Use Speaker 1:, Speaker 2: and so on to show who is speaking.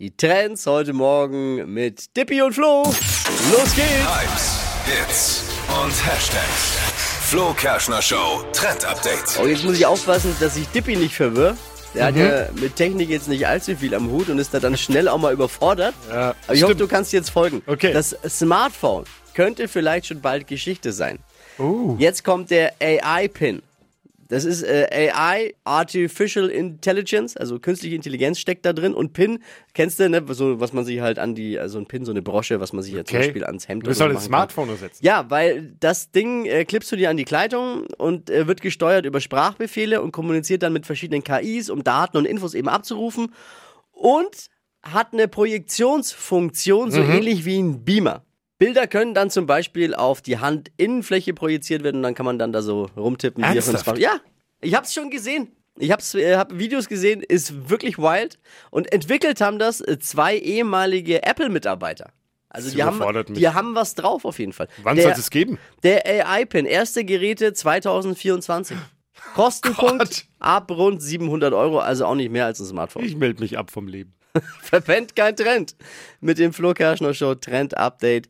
Speaker 1: Die Trends heute Morgen mit Dippy und Flo. Los geht's!
Speaker 2: Hypes, Hits und Hashtags. Flo Kerschner Show Trend Update.
Speaker 1: Oh, jetzt muss ich aufpassen, dass ich Dippy nicht verwirr. Der hat ja mit Technik jetzt nicht allzu viel am Hut und ist da dann schnell auch mal überfordert.
Speaker 3: Ja,
Speaker 1: Aber ich hoffe,
Speaker 3: stimmt.
Speaker 1: du kannst jetzt folgen.
Speaker 3: Okay.
Speaker 1: Das Smartphone könnte vielleicht schon bald Geschichte sein.
Speaker 3: Oh.
Speaker 1: Jetzt kommt der AI-Pin. Das ist äh, AI, Artificial Intelligence, also künstliche Intelligenz steckt da drin und Pin, kennst du, ne, so, was man sich halt an die, also ein Pin, so eine Brosche, was man sich jetzt zum
Speaker 3: Okay.
Speaker 1: Beispiel ans Hemd
Speaker 3: Du
Speaker 1: oder
Speaker 3: soll
Speaker 1: so
Speaker 3: das
Speaker 1: machen kann.
Speaker 3: Smartphone ersetzen.
Speaker 1: Ja, weil das Ding äh, klippst du dir an die Kleidung und äh, wird gesteuert über Sprachbefehle und kommuniziert dann mit verschiedenen KIs, um Daten und Infos eben abzurufen und hat eine Projektionsfunktion, so ähnlich wie ein Beamer. Bilder können dann zum Beispiel auf die Handinnenfläche projiziert werden und dann kann man dann da so rumtippen.
Speaker 3: Ernsthaft?
Speaker 1: Ja, ich hab's schon gesehen. Ich hab's, äh, hab Videos gesehen, ist wirklich wild. Und entwickelt haben das äh, zwei ehemalige Apple-Mitarbeiter. Also
Speaker 3: Das
Speaker 1: die haben,
Speaker 3: mich.
Speaker 1: die haben was drauf auf jeden Fall.
Speaker 3: Wann soll es geben?
Speaker 1: der AI-Pin, erste Geräte 2024. Kostenpunkt
Speaker 3: Gott.
Speaker 1: ab rund 700 Euro, also auch nicht mehr als ein Smartphone.
Speaker 3: Ich melde mich ab vom Leben.
Speaker 1: Verpennt kein Trend. Mit dem Flo Kerschner Show Trend Update.